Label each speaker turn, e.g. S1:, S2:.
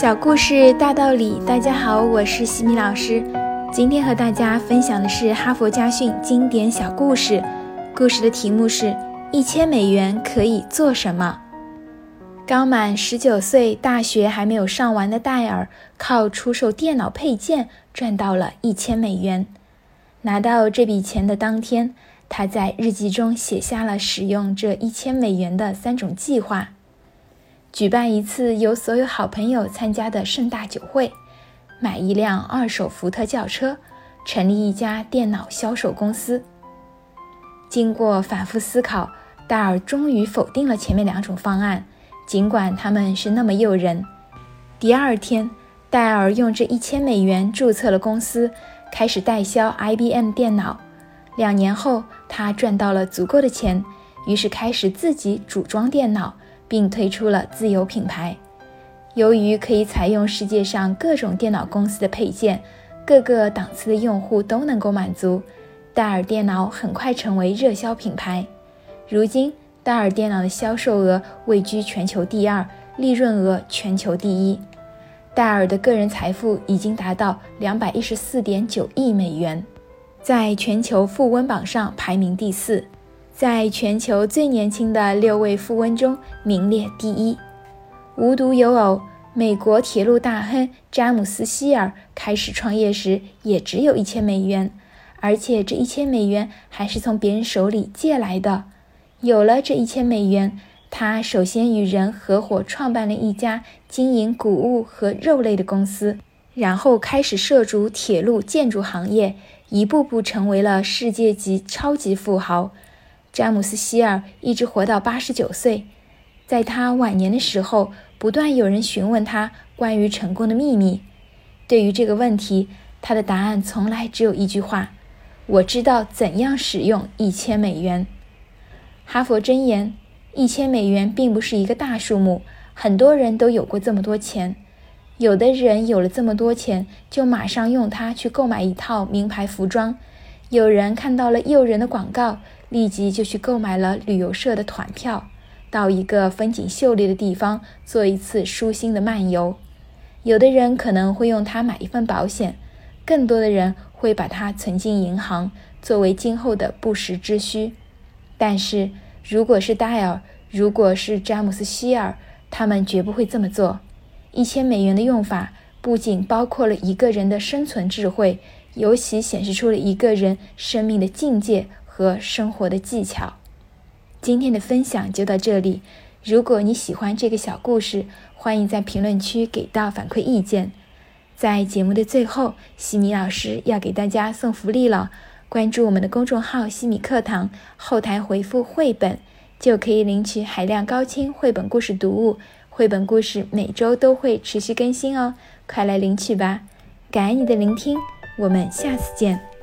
S1: 小故事大道理，大家好，我是西米老师。今天和大家分享的是哈佛家训经典小故事。故事的题目是：一千美元可以做什么？刚满十九岁、大学还没有上完的戴尔，靠出售电脑配件赚到了一千美元。拿到这笔钱的当天，他在日记中写下了使用这一千美元的三种计划。举办一次由所有好朋友参加的盛大酒会，买一辆二手福特轿车，成立一家电脑销售公司。经过反复思考，戴尔终于否定了前面两种方案，尽管他们是那么诱人。第二天，戴尔用这一千美元注册了公司，开始代销 IBM 电脑。两年后，他赚到了足够的钱，于是开始自己组装电脑。并推出了自有品牌。由于可以采用世界上各种电脑公司的配件，各个档次的用户都能够满足，戴尔电脑很快成为热销品牌。如今，戴尔电脑的销售额位居全球第二，利润额全球第一。戴尔的个人财富已经达到两百一十四点九亿美元，在全球富翁榜上排名第四。在全球最年轻的六位富翁中名列第一。无独有偶，美国铁路大亨詹姆斯·希尔开始创业时也只有一千美元，而且这一千美元还是从别人手里借来的。有了这一千美元，他首先与人合伙创办了一家经营谷物和肉类的公司，然后开始涉足铁路建筑行业，一步步成为了世界级超级富豪。詹姆斯·希尔一直活到八十九岁，在他晚年的时候，不断有人询问他关于成功的秘密。对于这个问题，他的答案从来只有一句话：“我知道怎样使用一千美元。”哈佛箴言：一千美元并不是一个大数目，很多人都有过这么多钱。有的人有了这么多钱，就马上用它去购买一套名牌服装；有人看到了诱人的广告。立即就去购买了旅游社的团票，到一个风景秀丽的地方做一次舒心的漫游。有的人可能会用它买一份保险，更多的人会把它存进银行，作为今后的不时之需。但是，如果是戴尔，如果是詹姆斯·希尔，他们绝不会这么做。一千美元的用法不仅包括了一个人的生存智慧，尤其显示出了一个人生命的境界。和生活的技巧。今天的分享就到这里。如果你喜欢这个小故事，欢迎在评论区给到反馈意见。在节目的最后，西米老师要给大家送福利了。关注我们的公众号“西米课堂”，后台回复“绘本”，就可以领取海量高清绘本故事读物。绘本故事每周都会持续更新哦，快来领取吧！感恩你的聆听，我们下次见。